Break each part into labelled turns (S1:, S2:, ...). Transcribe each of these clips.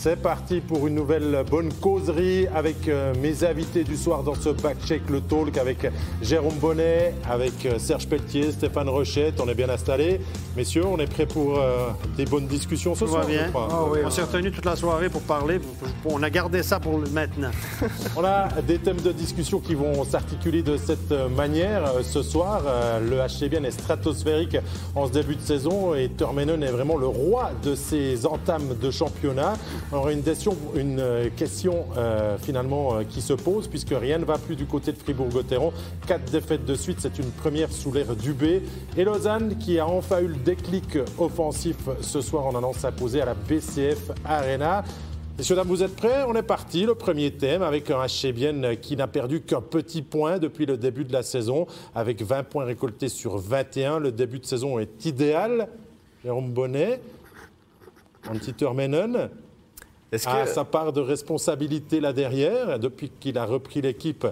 S1: C'est parti pour une nouvelle bonne causerie avec euh, mes invités du soir dans ce back-check le talk avec Jérôme Bonnet, avec euh, Serge Pelletier, Stéphane Rochette. On est bien installés. Messieurs, on est prêts pour euh, des bonnes discussions ce soir.
S2: bien. Ah on s'est retenu toute la soirée pour parler. On a gardé ça pour maintenant.
S1: on a des thèmes de discussion qui vont s'articuler de cette manière ce soir. Le HCBN est stratosphérique en ce début de saison et Termenen est vraiment le roi de ses entames de championnat. Alors une question, une euh, question euh, finalement euh, qui se pose puisque rien ne va plus du côté de Fribourg-Gotteron. Quatre défaites de suite, c'est une première sous l'ère Dubé. Et Lausanne qui a enfin eu le déclic offensif ce soir en allant s'imposer à la BCF Arena. Messieurs, dames, vous êtes prêts? On est parti. Le premier thème avec un HCBN qui n'a perdu qu'un petit point depuis le début de la saison, avec 20 points récoltés sur 21. Le début de saison est idéal. Jérôme Bonnet, Antiter Menon, a sa part de responsabilité là derrière. Depuis qu'il a repris l'équipe,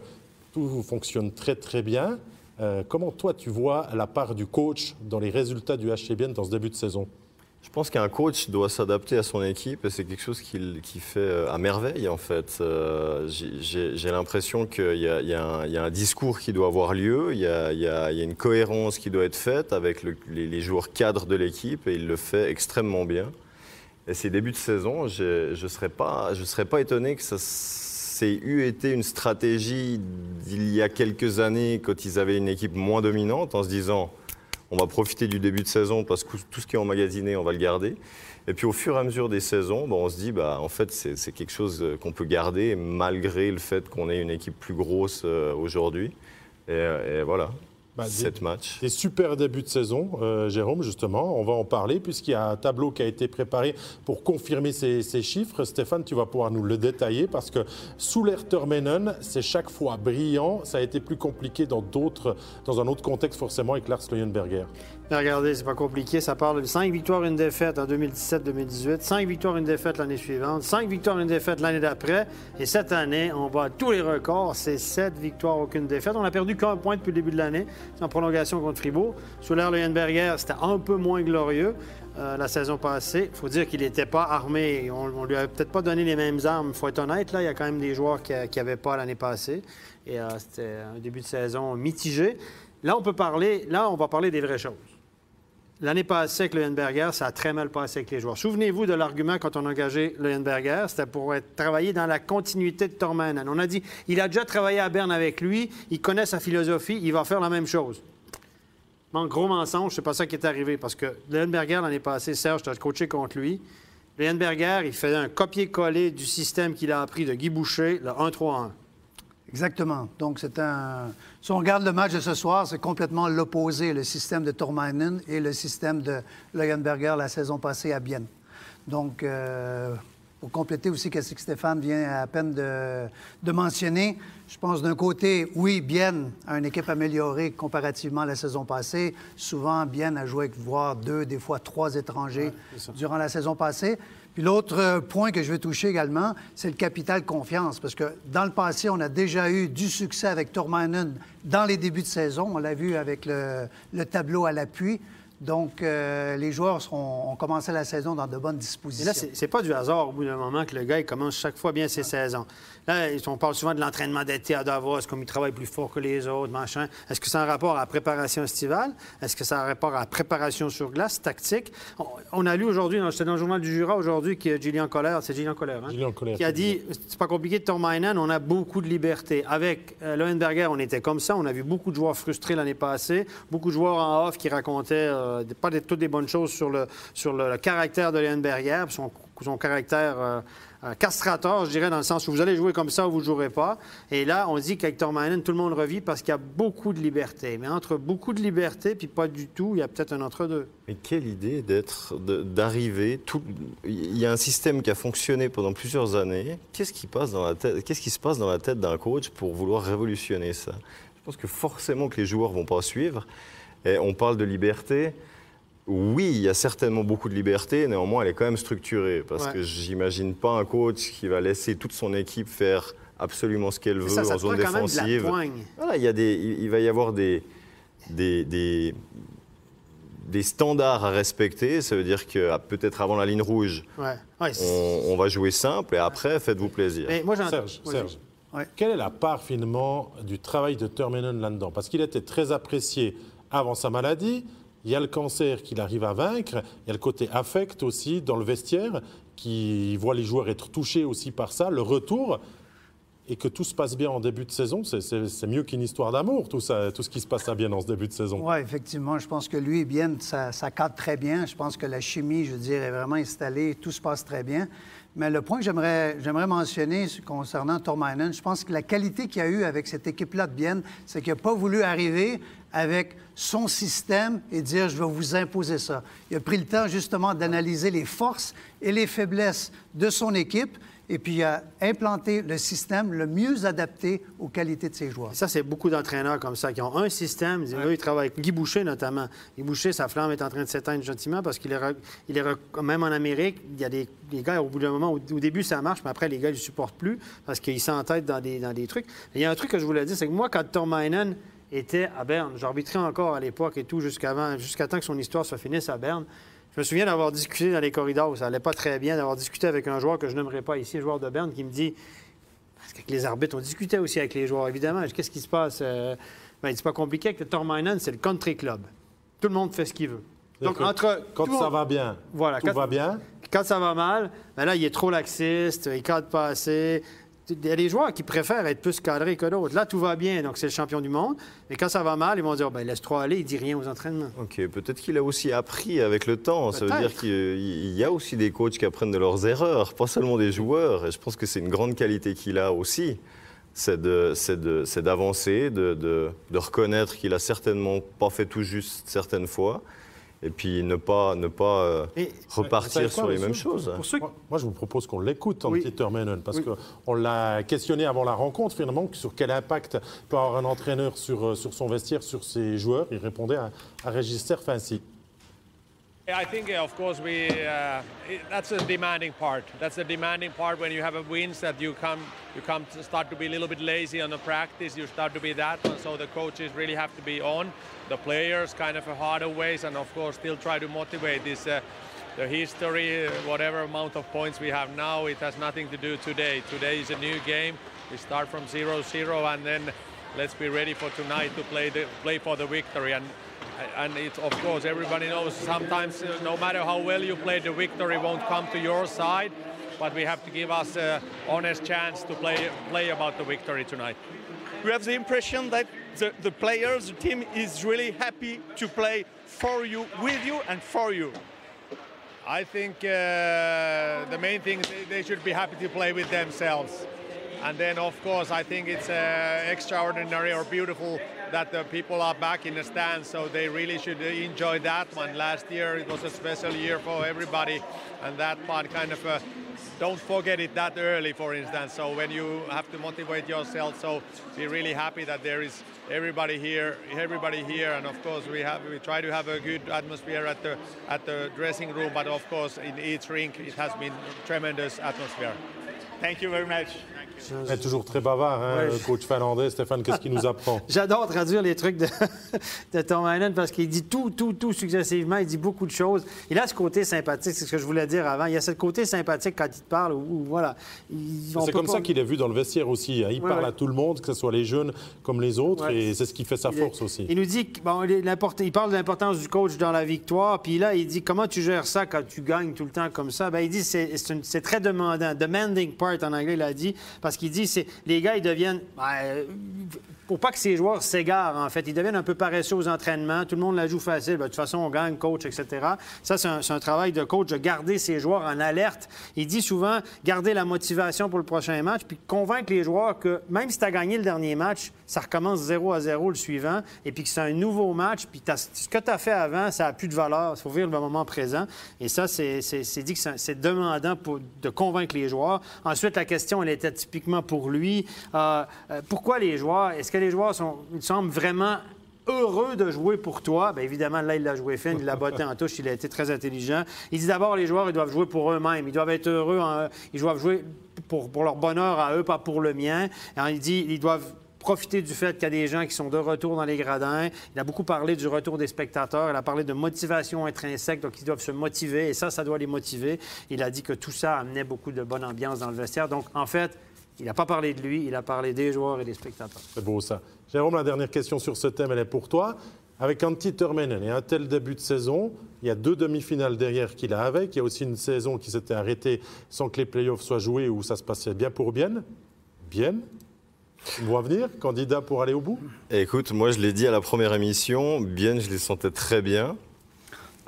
S1: tout fonctionne très très bien. Euh, comment toi tu vois la part du coach dans les résultats du HCBN dans ce début de saison?
S3: Je pense qu'un coach doit s'adapter à son équipe et c'est quelque chose qu'il fait euh, à merveille en fait. Euh, j'ai l'impression qu'il y, a un discours qui doit avoir lieu, il y a, une cohérence qui doit être faite avec les, joueurs cadres de l'équipe et il le fait extrêmement bien. Et ces débuts de saison, je ne serais, pas, serais pas étonné que ça ait eu été une stratégie d'il y a quelques années quand ils avaient une équipe moins dominante en se disant on va profiter du début de saison parce que tout ce qui est emmagasiné, on va le garder. Et puis au fur et à mesure des saisons, on se dit, bah, en fait, c'est quelque chose qu'on peut garder malgré le fait qu'on ait une équipe plus grosse euh, aujourd'hui. et, voilà. Bah, Sept matchs.
S1: Des super débuts de saison, euh, Jérôme, justement. On va en parler puisqu'il y a un tableau qui a été préparé pour confirmer ces, chiffres. Stéphane, tu vas pouvoir nous le détailler parce que sous l'air Termenen, c'est chaque fois brillant. Ça a été plus compliqué dans, d'autres, dans un autre contexte, forcément, avec Lars Leuenberger.
S2: Regardez, c'est pas compliqué. Ça parle de 5 victoires, une défaite en 2017-2018, 5 victoires, une défaite l'année suivante, 5 victoires, une défaite l'année d'après. Et cette année, on bat tous les records. C'est 7 victoires, aucune défaite. On a perdu qu'un point depuis le début de l'année. en prolongation contre Fribourg. Sous l'air Leuenberger, c'était un peu moins glorieux. Euh, la saison passée. Il faut dire qu'il n'était pas armé. On, ne lui a peut-être pas donné les mêmes armes. Il faut être honnête, là, il y a quand même des joueurs qui n'avaient pas l'année passée. Et euh, c'était un début de saison mitigé. Là, on peut parler, là, on va parler des vraies choses. L'année passée avec Leuenberger, ça a très mal passé avec les joueurs. Souvenez-vous de l'argument quand on a engagé Leuenberger, c'était pour travailler dans la continuité de Tormanen. On a dit, il a déjà travaillé à Berne avec lui, il connaît sa philosophie, il va faire la même chose. En gros mensonge, c'est pas ça qui est arrivé, parce que Leuenberger, l'année passée, Serge, tu as coaché contre lui. Leuenberger, il faisait un copier-coller du système qu'il a appris de Guy Boucher, le 1-3-1.
S4: Exactement. Donc, c'est un. Si on regarde le match de ce soir, c'est complètement l'opposé, le système de Tormainen et le système de Leuenberger la saison passée à Bienne. Donc, euh, pour compléter aussi ce que Stéphane vient à peine de, mentionner, je pense d'un côté, oui, Bienne a une équipe améliorée comparativement à la saison passée. Souvent, Bienne a joué avec voire deux, des fois trois étrangers durant la saison passée. Puis l'autre euh, point que je veux toucher également, c'est le capital confiance, parce que dans le passé, on a déjà eu du succès avec Tormanen dans les débuts de saison. On l'a vu avec le, tableau à l'appui. Donc, euh, les joueurs seront, ont commencé la saison dans de bonnes dispositions.
S2: Et là, c'est pas du hasard au bout d'un moment que le gars il commence chaque fois bien ses saisons. Là, on parle souvent de l'entraînement d'été à Davos, comme il travaille plus fort que les autres, machin. Est-ce que c'est un rapport à la préparation estivale? Est-ce que ça a un rapport à la préparation sur glace, tactique? On, a lu aujourd'hui, c'était dans le journal du Jura aujourd'hui, que Julien Colère, c'est Julien Colère, hein? Julien Colère, qui a dit c'est pas compliqué de tomber on a beaucoup de liberté. Avec euh, Lohenberger, on était comme ça. On a vu beaucoup de joueurs frustrés l'année passée, beaucoup de joueurs en off qui racontaient euh, pas toutes des bonnes choses sur le, sur le, caractère de Lohenberger, son, son caractère. Euh, castrateur, je dirais, dans le sens où vous allez jouer comme ça ou vous ne jouerez pas. Et là, on dit qu'Hector Manen, tout le monde revit parce qu'il y a beaucoup de liberté. Mais entre beaucoup de liberté puis pas du tout, il y a peut-être un entre-deux.
S3: Mais quelle idée d'être, d'arriver. Tout... Il y a un système qui a fonctionné pendant plusieurs années. Qu'est-ce qui, passe dans la tête... Qu'est-ce qui se passe dans la tête d'un coach pour vouloir révolutionner ça? Je pense que forcément que les joueurs ne vont pas suivre. On parle de liberté oui, il y a certainement beaucoup de liberté, néanmoins, elle est quand même structurée. Parce que j'imagine pas un coach qui va laisser toute son équipe faire absolument ce qu'elle veut en zone défensive.
S2: Voilà,
S3: il, y a des, il va y avoir des, des, des standards à respecter. Ça veut dire que ah, peut-être avant la ligne rouge,
S2: Ouais. Ouais,
S3: on, on va jouer simple et après, faites-vous plaisir.
S2: Mais moi, j'entends-
S1: Serge,
S2: Oui,
S1: Serge,
S4: Ouais.
S1: quelle est la part finalement du travail de Termenen là-dedans? Parce qu'il était très apprécié avant sa maladie. Il y a le cancer qu'il arrive à vaincre. Il y a le côté affect aussi dans le vestiaire qui voit les joueurs être touchés aussi par ça. Le retour et que tout se passe bien en début de saison, c'est- mieux qu'une histoire d'amour, tout, ce qui se passe à bien dans ce début de saison.
S4: Oui, effectivement. Je pense que lui et Bien, ça, cadre très bien. Je pense que la chimie, je veux dire, est vraiment installée. Tout se passe très bien. Mais le point que j'aimerais, mentionner concernant Tormainen, je pense que la qualité qu'il a eu avec cette équipe-là de Bienne, c'est qu'il n'a pas voulu arriver avec son système et dire je vais vous imposer ça. Il a pris le temps justement d'analyser les forces et les faiblesses de son équipe et puis il a implanté le système le mieux adapté aux qualités de ses joueurs.
S2: Ça, c'est beaucoup d'entraîneurs comme ça qui ont un système. Ils, là, ils travaillent avec Guy Boucher, notamment. Guy Boucher, sa flamme est en train de s'éteindre gentiment parce qu'il est, re- il est re- même en Amérique, il y a des, gars, au bout d'un moment, au, au début, ça marche, mais après, les gars, ils ne supportent plus parce qu'ils s'entêtent dans des, dans des trucs. Et il y a un truc que je voulais dire, c'est que moi, quand Tom Mainen était à Berne, j'arbitrais encore à l'époque et tout, jusqu'avant, jusqu'à temps que son histoire se finisse à Berne. Je me souviens d'avoir discuté dans les corridors, ça allait pas très bien, d'avoir discuté avec un joueur que je n'aimerais pas ici, un joueur de Berne, qui me dit parce qu'avec les arbitres, on discutait aussi avec les joueurs, évidemment. Qu'est-ce qui se passe? Euh, ben, c'est pas compliqué. Avec le Tormainen, c'est le country club. Tout le monde fait ce qu'il veut. Donc,
S1: Que
S2: entre.
S1: quand ça
S2: monde-
S1: va bien,
S2: Voilà,
S1: tout
S2: quand-
S1: va bien.
S2: Quand ça va mal, ben là, il est trop laxiste, il cadre pas assez. Il y a des joueurs qui préfèrent être plus cadrés que d'autres. Là, tout va bien, donc c'est le champion du monde. Mais quand ça va mal, ils vont dire ben, laisse trop aller, il dit rien aux entraînements.
S3: Ok, peut-être qu'il a aussi appris avec le temps. Ça veut dire qu'il il y a aussi des coachs qui apprennent de leurs erreurs, pas seulement des joueurs. Et je pense que c'est une grande qualité qu'il a aussi. C'est de- d'avancer, de, de- de reconnaître qu'il a certainement pas fait tout juste certaines fois, et puis ne pas, ne pas euh,
S2: Et-
S3: repartir
S1: quoi,
S3: sur les mêmes choses.
S2: Pour ceux qui-
S1: Moi, moi, je vous propose qu'on l'écoute, un
S2: Oui.
S1: petit parce
S2: Oui.
S1: qu'on l'a questionné avant la rencontre, finalement, sur quel impact peut avoir un entraîneur sur, euh, sur son vestiaire, sur ses joueurs. Il répondait à, à Régis ainsi.
S5: I think, of course, we uh, that's a demanding part. That's the demanding part when you have a wins that you come you come to start to be a little bit lazy on the practice. You start to be that one. So the coaches really have to be on the players, kind of a harder ways, and of course still try to motivate this. Uh, the history, uh, whatever amount of points we have now, it has nothing to do today. Today is a new game. We start from 0-0, and then let's be ready for tonight to play the play for the victory. And and it's of course everybody knows sometimes uh, no matter how well you play the victory won't come to your side. But we have to give us a honest chance to play play about the victory tonight.
S6: We have the impression that the, the players, the team is really happy to play for you, with you, and for you.
S5: i think uh, the main thing is they- should be happy to play with themselves. And then of course i think it's uh, extraordinary or beautiful that the people are back in the stands so they really should enjoy that one. Last year it was a special year for everybody and that part kind of uh, don't forget it that early for instance. So when you have to motivate yourself so be really happy that there is everybody here everybody here. And of course we have we try to have a good atmosphere at the at the dressing room but of course in each rink it has been tremendous atmosphere
S6: Thank you very much.
S1: Il est toujours très bavard, hein,
S2: Ouais.
S1: le coach finlandais. Stéphane, qu'est-ce qu'il nous apprend?
S2: J'adore traduire les trucs de, de Tom Hannon parce qu'il dit tout, tout, tout successivement. Il dit beaucoup de choses. Il a ce côté sympathique, c'est ce que je voulais dire avant. Il a ce côté sympathique quand il te parle. Où, où, voilà. Il- on
S1: C'est comme
S2: pas-
S1: ça qu'il est vu dans le vestiaire aussi. hein. Il
S2: Ouais,
S1: parle
S2: ouais.
S1: à tout le monde, que ce soit les jeunes comme les autres,
S2: Ouais.
S1: et c'est ce qui fait sa
S2: Il est-
S1: force aussi.
S2: Il nous dit, bon, il, parle de l'importance du coach dans la victoire, puis là, il dit comment tu gères ça quand tu gagnes tout le temps comme ça? Ben, il dit c'est, c'est, une- c'est très demandant, demanding part en anglais, il a dit, parce qu'il dit c'est les gars ils deviennent, ben, pour pas que ces joueurs s'égarent en fait, ils deviennent un peu paresseux aux entraînements, tout le monde la joue facile, Ben, de toute façon on gagne, coach, etc. Ça c'est un, travail de coach de garder ses joueurs en alerte. Il dit souvent garder la motivation pour le prochain match, puis convaincre les joueurs que même si tu as gagné le dernier match, ça recommence 0 à 0 le suivant, et puis que c'est un nouveau match, puis ce que tu as fait avant, ça n'a plus de valeur. Il faut vivre le moment présent. Et ça, c'est dit que c'est demandant de convaincre les joueurs. Ensuite, la question, elle était typiquement pour lui. Euh, euh, pourquoi les joueurs, est-ce les joueurs sont, ils semblent vraiment heureux de jouer pour toi. Bien évidemment, là, il l'a joué fin, il l'a botté en touche, il a été très intelligent. Il dit d'abord, les joueurs, ils doivent jouer pour eux-mêmes. Ils doivent être heureux, en- ils doivent jouer pour, pour leur bonheur à eux, pas pour le mien. Alors, il dit, ils doivent profiter du fait qu'il y a des gens qui sont de retour dans les gradins. Il a beaucoup parlé du retour des spectateurs. Il a parlé de motivation intrinsèque, donc ils doivent se motiver. Et ça, ça doit les motiver. Il a dit que tout ça amenait beaucoup de bonne ambiance dans le vestiaire. Donc, en fait, il n'a pas parlé de lui, il a parlé des joueurs et des spectateurs.
S1: C'est beau ça. Jérôme, la dernière question sur ce thème, elle est pour toi. Avec Antti Termenen et un tel début de saison, il y a deux demi-finales derrière qu'il a avec. Il y a aussi une saison qui s'était arrêtée sans que les playoffs soient joués où ça se passait bien pour bien. Bien. Voit venir, candidat pour aller au bout?
S3: Écoute, moi je l'ai dit à la première émission, bien je les sentais très bien.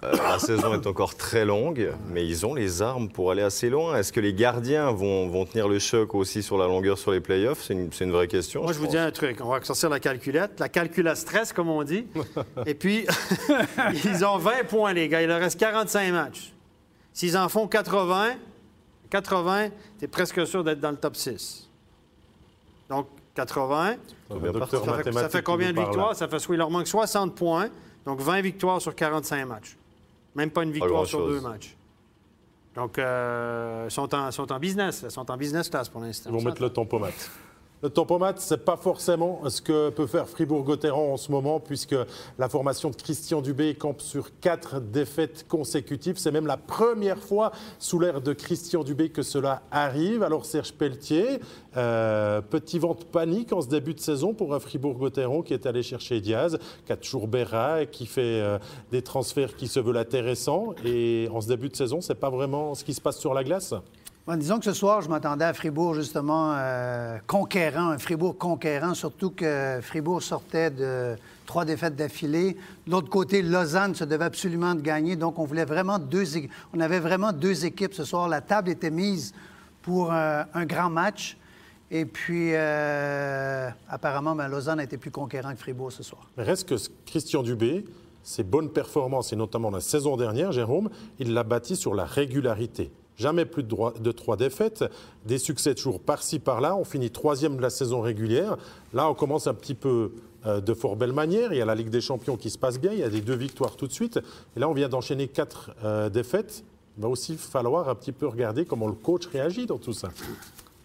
S3: Euh, la saison est encore très longue, mais ils ont les armes pour aller assez loin. Est-ce que les gardiens vont, vont tenir le choc aussi sur la longueur sur les playoffs? C'est une, vraie question.
S2: Moi, je, vous
S3: pense.
S2: dis un truc. On va sortir la calculette. La calcul à stress, comme on dit. Et puis, ils ont 20 points, les gars. Il leur reste 45 matchs. S'ils en font 80, 80, tu es presque sûr d'être dans le top 6. Donc, 80.
S1: Un
S3: bien
S1: docteur
S3: parti.
S2: Ça fait, ça fait combien de victoires? Ça fait il leur manque 60 points, donc 20 victoires sur 45 matchs. Même pas une victoire sur deux matchs. Donc, euh, ils sont en, sont en business. Ils sont en business class pour l'instant.
S1: Ils vont mettre le tampomate. Le tampomate, ce n'est pas forcément ce que peut faire Fribourg-Gotteron en ce moment, puisque la formation de Christian Dubé campe sur quatre défaites consécutives. C'est même la première fois sous l'ère de Christian Dubé que cela arrive. Alors Serge Pelletier, euh, petit vent de panique en ce début de saison pour un Fribourg-Gotteron qui est allé chercher Diaz, qui a toujours Berra, qui fait euh, des transferts qui se veulent intéressants. Et en ce début de saison, c'est pas vraiment ce qui se passe sur la glace?
S4: Disons que ce soir, je m'attendais à Fribourg, justement, euh, conquérant, un Fribourg conquérant, surtout que Fribourg sortait de trois défaites d'affilée. De l'autre côté, Lausanne se devait absolument de gagner. Donc, on voulait vraiment deux On avait vraiment deux équipes ce soir. La table était mise pour un grand match. Et puis, euh, apparemment, ben, Lausanne a été plus conquérant que Fribourg ce soir.
S1: Reste que Christian Dubé, ses bonnes performances, et notamment la saison dernière, Jérôme, il l'a bâti sur la régularité. Jamais plus de, trois défaites, des succès toujours par-ci, par-là. On finit troisième de la saison régulière. Là, on commence un petit peu euh, de fort belle manière. Il y a la Ligue des Champions qui se passe bien. Il y a des deux victoires tout de suite. Et là, on vient d'enchaîner quatre euh, défaites. Il va aussi falloir un petit peu regarder comment le coach réagit dans tout ça.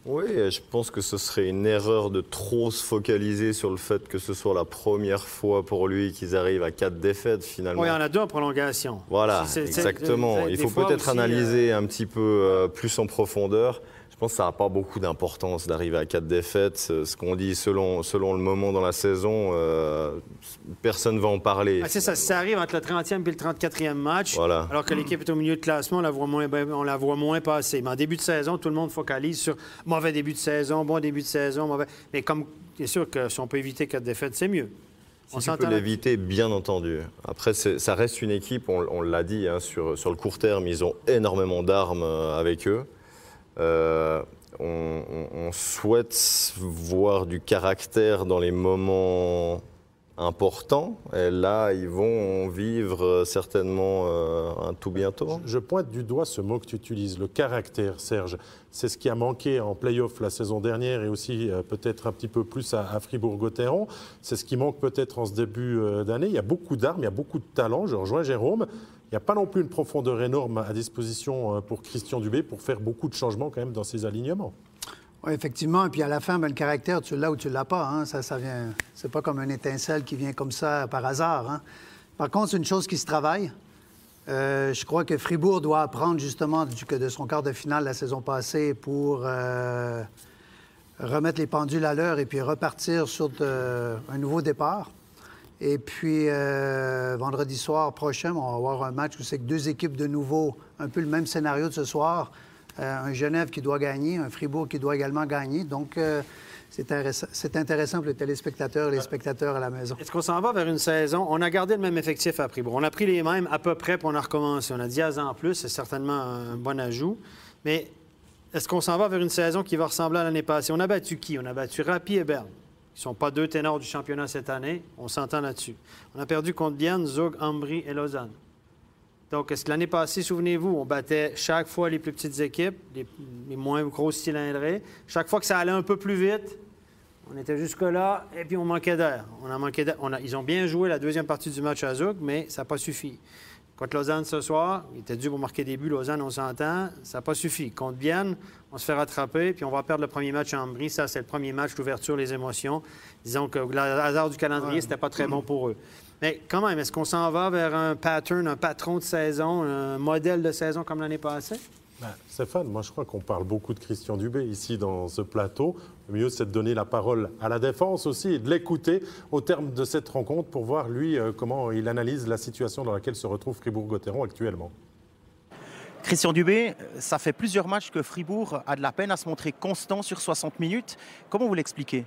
S3: Oui, je pense que ce serait une erreur de trop se focaliser sur le fait que ce soit la première fois pour lui qu'ils arrivent à quatre défaites finalement.
S2: Oui, il y en a deux en prolongation.
S3: Voilà, exactement. Il faut peut-être
S2: aussi, euh,
S3: analyser un petit peu euh, plus en profondeur. Je pense que ça n'a pas beaucoup d'importance d'arriver à quatre défaites. Ce ce qu'on dit selon, selon le moment dans la saison, euh, personne ne va en parler.
S2: Ah, c'est ça, ça arrive entre le 30e et le 34e match,
S3: Voilà.
S2: alors que l'équipe est au milieu de classement, on la voit moins, on la voit moins passer. Mais en début de saison, tout le monde focalise sur mauvais début de saison, bon début de saison, mauvais. Mais comme c'est sûr que si on peut éviter quatre défaites, c'est mieux.
S3: Si tu
S2: s'entend
S3: peux l'éviter, bien entendu. Après, ça reste une équipe, on, on l'a dit, hein, sur, sur le court terme, ils ont énormément d'armes euh, avec eux. Euh, on, souhaite voir du caractère dans les moments importants. Et là, ils vont vivre euh, certainement euh, un tout bientôt.
S1: Je pointe du doigt ce mot que tu utilises, le caractère, Serge. C'est ce qui a manqué en play-off la saison dernière et aussi peut-être un petit peu plus à, Fribourg-Gotteron. C'est ce qui manque peut-être en ce début d'année. Il y a beaucoup d'armes, il y a beaucoup de talent. Je rejoins Jérôme. Il n'y a pas non plus une profondeur énorme à disposition euh, pour Christian Dubé pour faire beaucoup de changements quand même dans ses alignements.
S4: Oui, effectivement. Et puis à la fin, ben, le caractère, tu l'as ou tu l'as pas. Hein. Ça, ça vient. C'est pas comme une étincelle qui vient comme ça par hasard. hein. Par contre, c'est une chose qui se travaille. Euh, je crois que Fribourg doit apprendre justement de son quart de finale la saison passée pour euh, remettre les pendules à l'heure et puis repartir sur un nouveau départ. Et puis, euh, vendredi soir prochain, on va avoir un match où c'est que deux équipes de nouveau, un peu le même scénario de ce soir. Euh, un Genève qui doit gagner, un Fribourg qui doit également gagner. Donc, euh, c'est intéressant, pour les téléspectateurs et les spectateurs à la maison.
S2: Est-ce qu'on s'en va vers une saison? On a gardé le même effectif à Fribourg. On a pris les mêmes à peu près, puis on a recommencé. On a 10 ans en plus, c'est certainement un bon ajout. Mais est-ce qu'on s'en va vers une saison qui va ressembler à l'année passée? On a battu qui? On a battu Rapi et Berne. Ils ne sont pas deux ténors du championnat cette année. On s'entend là-dessus. On a perdu contre Bienne, Zug, Ambry et Lausanne. Donc, est-ce que l'année passée, souvenez-vous, on battait chaque fois les plus petites équipes, les, moins grosses cylindrées. Chaque fois que ça allait un peu plus vite, on était jusque-là et puis on manquait d'air. On a manqué ils ont bien joué la deuxième partie du match à Zug, mais ça n'a pas suffi. Contre Lausanne ce soir, il était dû pour marquer des buts. Lausanne, on s'entend, ça n'a pas suffi. Contre Bienne, on se fait rattraper, puis on va perdre le premier match en Brie. Ça, c'est le premier match d'ouverture, les émotions. Disons que le hasard du calendrier, c'était pas très bon pour eux. Mais quand même, est-ce qu'on s'en va vers un pattern, un patron de saison, un modèle de saison comme l'année passée?
S1: Ben, Stéphane, moi je crois qu'on parle beaucoup de Christian Dubé ici dans ce plateau. Le mieux, c'est de donner la parole à la défense aussi et de l'écouter au terme de cette rencontre pour voir, lui, euh, comment il analyse la situation dans laquelle se retrouve Fribourg-Gotteron actuellement.
S7: Christian Dubé, ça fait plusieurs matchs que Fribourg a de la peine à se montrer constant sur 60 minutes. Comment vous l'expliquez?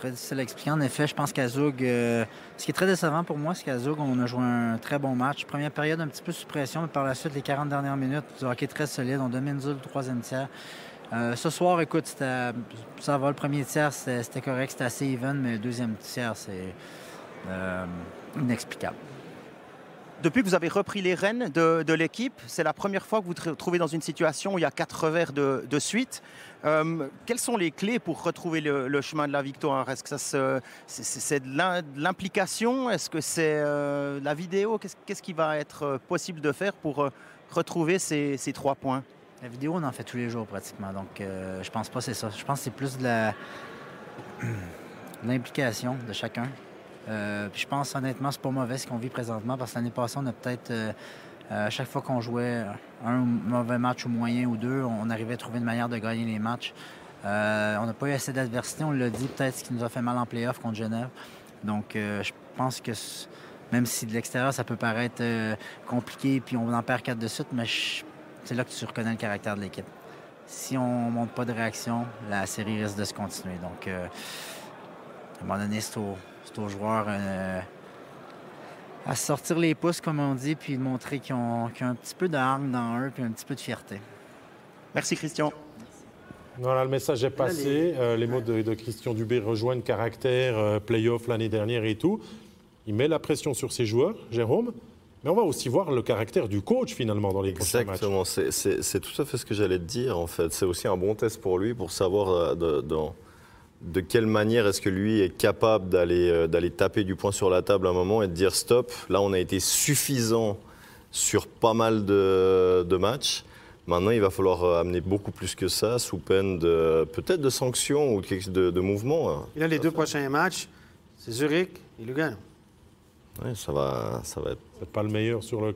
S8: Très difficile à expliquer. En effet, je pense qu'à Zug, euh, ce qui est très décevant pour moi, c'est qu'à Zug, on a joué un très bon match. Première période un petit peu sous pression, mais par la suite, les 40 dernières minutes, du hockey très solide. On domine le troisième tiers. Euh, ce soir, écoute, ça va. Le premier tiers, c'était correct, c'était assez even, mais le deuxième tiers, c'est euh, inexplicable.
S7: Depuis que vous avez repris les rênes de, l'équipe, c'est la première fois que vous vous trouvez dans une situation où il y a quatre revers de, suite. Euh, quelles sont les clés pour retrouver le, chemin de la victoire? Est-ce que c'est de l'implication? Est-ce que c'est euh, la vidéo? Qu'est-ce qui va être euh, possible de faire pour retrouver ces, trois points?
S8: La vidéo, on en fait tous les jours pratiquement. Donc, je pense pas c'est ça. Je pense que c'est plus de l'implication de chacun. Euh, je pense honnêtement, c'est pas mauvais ce qu'on vit présentement parce que l'année passée, on a peut-être, euh, euh, à chaque fois qu'on jouait un mauvais match ou moyen ou deux, on arrivait à trouver une manière de gagner les matchs. on n'a pas eu assez d'adversité, on l'a dit, peut-être ce qui nous a fait mal en playoff contre Genève. Donc, je pense que même si de l'extérieur, ça peut paraître compliqué puis on en perd quatre de suite, mais c'est là que tu reconnais le caractère de l'équipe. Si on ne montre pas de réaction, la série risque de se continuer. Donc, à un moment donné, c'est aux joueurs euh, à sortir les pouces, comme on dit, puis de montrer qu'ils ont, un petit peu d'armes dans eux, puis un petit peu de fierté.
S7: Merci, Christian.
S1: Voilà, le message est passé. Euh, les mots de, Christian Dubé rejoignent caractère, euh, playoff l'année dernière et tout. Il met la pression sur ses joueurs, Jérôme. Mais on va aussi voir le caractère du coach finalement dans les prochains matchs.
S3: Exactement, c'est tout à fait ce que j'allais te dire en fait. C'est aussi un bon test pour lui pour savoir dans de quelle manière est-ce que lui est capable d'aller euh, d'aller taper du poing sur la table à un moment et de dire stop, là on a été suffisant sur pas mal de, matchs. Maintenant, il va falloir euh, amener beaucoup plus que ça, sous peine de peut-être de sanctions ou de, de mouvements. Hein.
S2: Il a les deux prochains matchs, c'est Zurich et Lugano.
S3: Oui, ça va, ça va être.
S1: C'est pas le meilleur sur le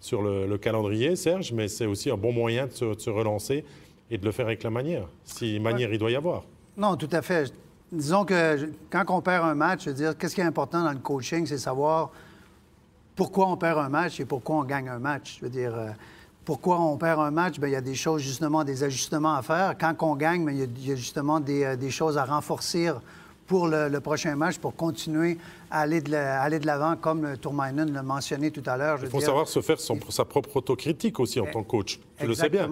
S1: sur le, calendrier, Serge, mais c'est aussi un bon moyen de se, relancer et de le faire avec la manière, si manière il doit y avoir.
S4: Non, tout à fait. Disons que quand on perd un match, je veux dire, qu'est-ce qui est important dans le coaching, c'est savoir pourquoi on perd un match et pourquoi on gagne un match. Je veux dire, euh, pourquoi on perd un match? Bien, il y a des choses, justement, des ajustements à faire. Quand on gagne, bien, il, y a, justement des, euh, des, choses à renforcer pour le, prochain match, pour continuer à aller de l'avant, comme Tourmainen l'a mentionné tout à l'heure.
S1: Il faut savoir se faire son, sa propre autocritique aussi en tant que coach. Tu le sais bien.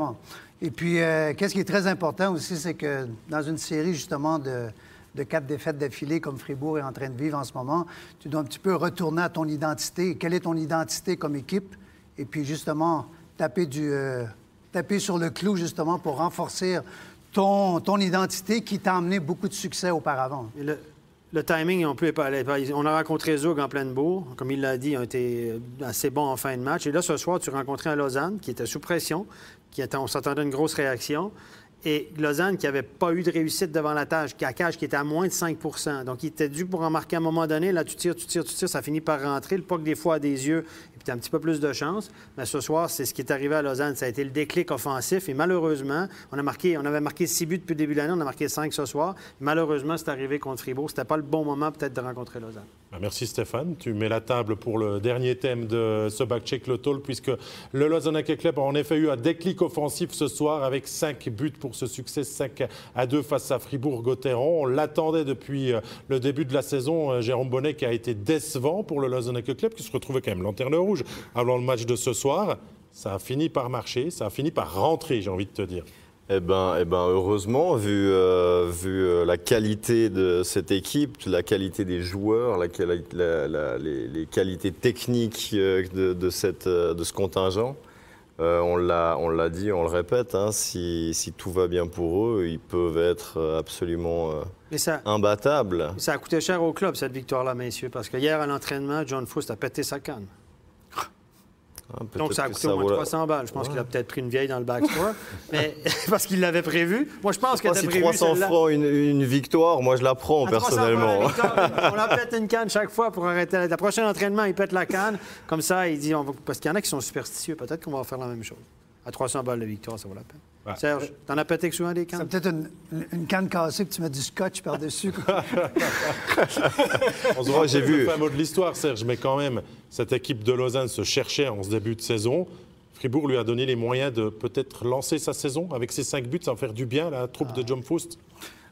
S4: Et puis, euh, qu'est-ce qui est très important aussi, c'est que dans une série justement de, quatre défaites d'affilée comme Fribourg est en train de vivre en ce moment, tu dois un petit peu retourner à ton identité. Quelle est ton identité comme équipe? Et puis justement, taper, du, euh, taper sur le clou justement pour renforcer ton, identité qui t'a amené beaucoup de succès auparavant.
S2: Le, timing, on peut On a rencontré Zug en pleine bourre. Comme il l'a dit, ils ont été assez bons en fin de match. Et là, ce soir, tu rencontrais un Lausanne qui était sous pression, on s'attendait à une grosse réaction. Et Lausanne, qui n'avait pas eu de réussite devant la tâche, qui a cage qui était à moins de 5% Donc, il était dû pour en marquer à un moment donné. Là, tu tires, tu tires, tu tires, ça finit par rentrer. Le puck, des fois, a des yeux, et puis tu as un petit peu plus de chance. Mais ce soir, c'est ce qui est arrivé à Lausanne. Ça a été le déclic offensif. Et malheureusement, on avait marqué 6 buts depuis le début de l'année. On a marqué 5 ce soir. Malheureusement, c'est arrivé contre Fribourg. C'était pas le bon moment, peut-être, de rencontrer Lausanne.
S1: Ben, merci, Stéphane. Tu mets la table pour le dernier thème de ce back-check le talk, puisque le Lausanne Club a en effet eu un déclic offensif ce soir avec 5 buts pour ce succès à 2 face à Fribourg-Gotteron. On l'attendait depuis euh, le début de la saison. Euh, Jérôme Bonnet qui a été décevant pour le Lausanne Club qui se retrouvait quand même lanterne rouge avant le match de ce soir. Ça a fini par marcher, ça a fini par rentrer, j'ai envie de te dire.
S3: Eh ben, eh ben, heureusement, vu, euh, vu la qualité de cette équipe, la qualité des joueurs, la, les, qualités techniques de, cette, de ce contingent, euh, on l'a dit, on le répète, hein, si, tout va bien pour eux, ils peuvent être euh, absolument euh, imbattables.
S2: Ça a coûté cher au club, cette victoire-là, messieurs, parce que hier, à l'entraînement, John Faust a pété sa canne.
S3: Ah,
S2: Donc, ça a coûté au moins
S3: vaut la-
S2: 300 balles. Je pense qu'il a peut-être pris une vieille dans le backstore, mais parce qu'il l'avait prévu. Moi, je pense que
S3: si
S2: prévu.
S3: 300
S2: celle-là.
S3: francs une, une victoire, moi je la prends
S2: À 300
S3: personnellement.
S2: On a pète une canne chaque fois pour arrêter. Le prochain entraînement, il pète la canne. Comme ça, il dit on va- Parce qu'il y en a qui sont superstitieux. Peut-être qu'on va faire la même chose. À 300 balles de victoire, ça vaut la peine.
S1: Ouais.
S2: Serge, t'en as pété que souvent des
S4: C'est
S2: cannes?
S4: peut-être une, une canne cassée que tu mets du scotch par-dessus.
S1: On se
S3: Moi, j'ai vu-
S1: le fameux de l'histoire, Serge, mais quand même, cette équipe de Lausanne se cherchait en ce début de saison. Fribourg lui a donné les moyens de peut-être lancer sa saison avec ses cinq buts, sans faire du bien à la troupe de John Faust.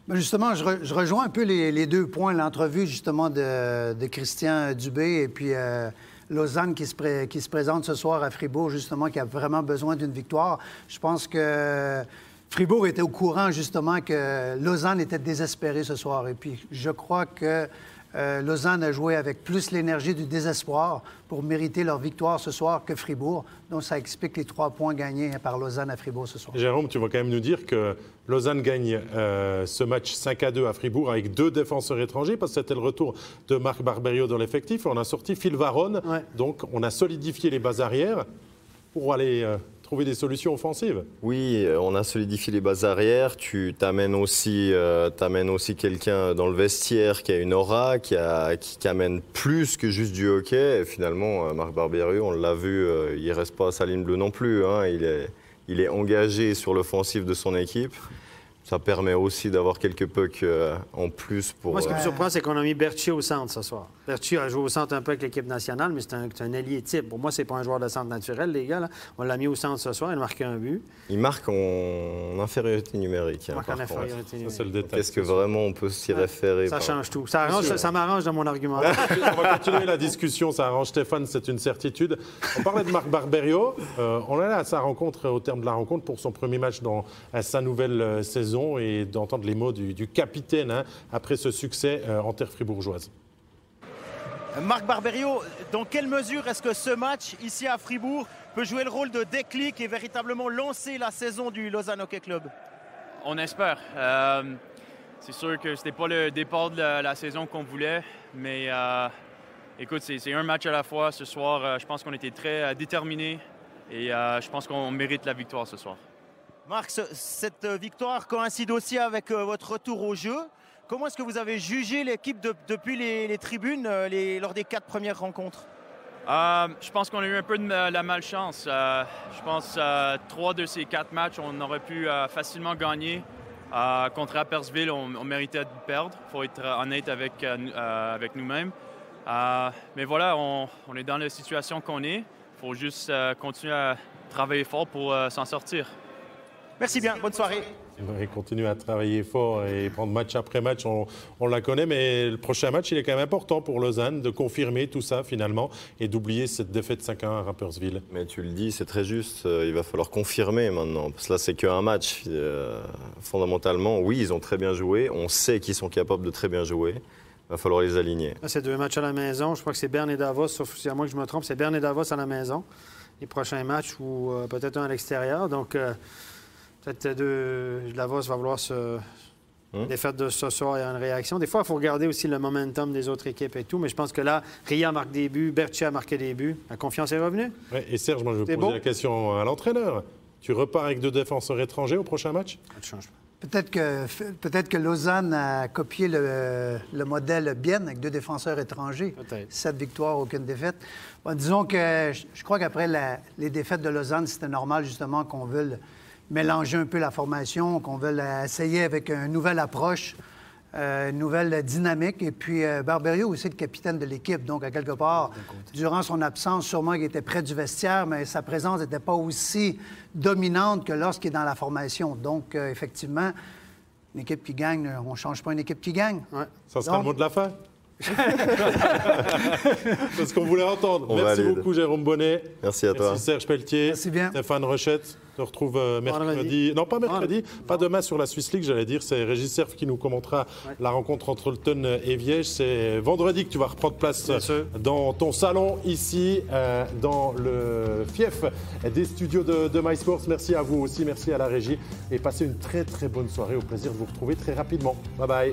S4: Ben, justement, je, re- je rejoins un peu les, les deux points, l'entrevue justement de, de Christian Dubé et puis euh, Lausanne qui se, présente ce soir à Fribourg, justement, qui a vraiment besoin d'une victoire. Je pense que Fribourg était au courant justement que Lausanne était désespérée ce soir. Et puis, je crois que euh, Lausanne a joué avec plus l'énergie du désespoir pour mériter leur victoire ce soir que Fribourg. Donc, ça explique les trois points gagnés par Lausanne à Fribourg ce soir.
S1: Jérôme, tu vas quand même nous dire que Lausanne gagne euh, ce match 5 à 2 à Fribourg avec deux défenseurs étrangers parce que c'était le retour de Marc Barberio dans l'effectif. On a sorti Phil Varone,
S2: Ouais.
S1: donc on a solidifié les bases arrières pour aller euh, trouver des solutions offensives.
S3: Oui, euh, on a solidifié les bases arrières. Tu t'amènes aussi, euh, t'amènes aussi quelqu'un dans le vestiaire qui a une aura, qui, a, qui, qui amène plus que juste du hockey. Et finalement, euh, Marc Barberio, on l'a vu, euh, il reste pas à sa ligne bleue non plus. hein. Il, est, il est engagé sur l'offensive de son équipe. Ça permet aussi d'avoir quelques pucks euh, en plus pour.
S2: Moi, ce qui me surprend, c'est qu'on a mis Berthier au centre ce soir. Berthier a joué au centre un peu avec l'équipe nationale, mais c'est un, ailier type. Pour moi, c'est pas un joueur de centre naturel, les gars. là. On l'a mis au centre ce soir, il a marqué un but.
S3: il marque en infériorité numérique.
S2: Il
S3: hein,
S2: marque
S3: par
S2: en
S3: contre.
S2: infériorité
S1: Ça,
S2: numérique.
S1: le détail.
S3: Est-ce que vraiment on peut s'y référer
S2: Ça
S3: par-
S2: change tout. Ça, arrange- ça, ça m'arrange dans mon argument.
S1: on va continuer la discussion, ça arrange Stéphane, c'est une certitude. On parlait de Marc Barberio, Euh, on est là à sa rencontre, au terme de la rencontre, pour son premier match dans euh, sa nouvelle euh, saison et d'entendre les mots du, du capitaine hein, après ce succès euh, en terre fribourgeoise.
S7: Marc Barberio, dans quelle mesure est-ce que ce match ici à Fribourg peut jouer le rôle de déclic et véritablement lancer la saison du Lausanne Hockey Club?
S9: On espère. Euh, c'est sûr que c'était pas le départ de la, la saison qu'on voulait, mais euh, écoute, c'est un match à la fois. Ce soir, euh, je pense qu'on était très déterminés et je pense qu'on mérite la victoire ce soir.
S7: Marc, ce- cette victoire coïncide aussi avec votre retour au jeu. Comment est-ce que vous avez jugé l'équipe de- depuis les, les tribunes euh, les- lors des quatre premières rencontres?
S9: Euh, je pense qu'on a eu un peu de la malchance. Euh, je pense euh, trois de ces quatre matchs, on aurait pu facilement gagner. Contre Appersville, on, on méritait de perdre. Il faut être honnête avec, nous- avec nous-mêmes. Mais voilà, on, on est dans la situation qu'on est. Il faut juste continuer à travailler fort pour s'en sortir.
S7: Merci bien, bonne soirée.
S1: Il continue à travailler fort et prendre match après match, on, on la connaît, mais le prochain match, il est quand même important pour Lausanne de confirmer tout ça finalement et d'oublier cette défaite 5-1 à Rappersville.
S3: Mais tu le dis, c'est très juste. euh, Il va falloir confirmer maintenant. Parce que là, c'est qu'un match. Euh, fondamentalement, oui, ils ont très bien joué. On sait qu'ils sont capables de très bien jouer. Il va falloir les aligner.
S2: C'est deux matchs à la maison. Je crois que c'est Berne et Davos, sauf si à moins que je me trompe, c'est Berne et Davos à la maison. Les prochains matchs ou euh, peut-être un à l'extérieur. Donc, euh, peut-être deux. Davos va vouloir se.
S3: Hum.
S2: De ce soir, il y a une réaction. Des fois, il faut regarder aussi le momentum des autres équipes et tout. Mais je pense que là, Ria marque des buts, Berthier a marqué des buts. La confiance est revenue.
S1: Ouais, et Serge, moi je vais poser
S2: bon.
S1: la question à l'entraîneur. Tu repars avec deux défenseurs étrangers au prochain match?
S2: Ça ne change pas.
S4: Peut-être que, peut-être que Lausanne a copié le, le modèle Bienne avec deux défenseurs étrangers. Sept victoires, aucune défaite. Bon, disons que je, je crois qu'après la- les défaites de Lausanne, c'était normal justement qu'on veuille mélanger un peu la formation, qu'on veuille essayer avec une nouvelle approche, euh, une nouvelle dynamique. Et puis euh, Barberio aussi le capitaine de l'équipe. Donc, à quelque part, durant son absence, sûrement qu'il était près du vestiaire, mais sa présence n'était pas aussi dominante que lorsqu'il est dans la formation. Donc, euh, effectivement, une équipe qui gagne, on ne change pas une équipe qui gagne.
S2: Ouais.
S1: Ça sera
S4: Donc-
S1: le mot de la fin C'est ce qu'on voulait entendre.
S3: On
S1: Merci
S3: valide.
S1: beaucoup Jérôme Bonnet.
S3: Merci à toi.
S1: Merci Serge Pelletier.
S4: Merci bien.
S1: Stéphane Rochette. On se retrouve euh, mercredi. Non, pas mercredi. Pas demain sur la Swiss League, j'allais dire. C'est Régis Cerf qui nous commentera la rencontre entre Olten et Viège. C'est vendredi que tu vas reprendre place dans ton salon ici, euh, dans le fief des studios de, de MySports. Merci à vous aussi. Merci à la régie. Et passez une très très bonne soirée. Au plaisir de vous retrouver très rapidement. Bye bye.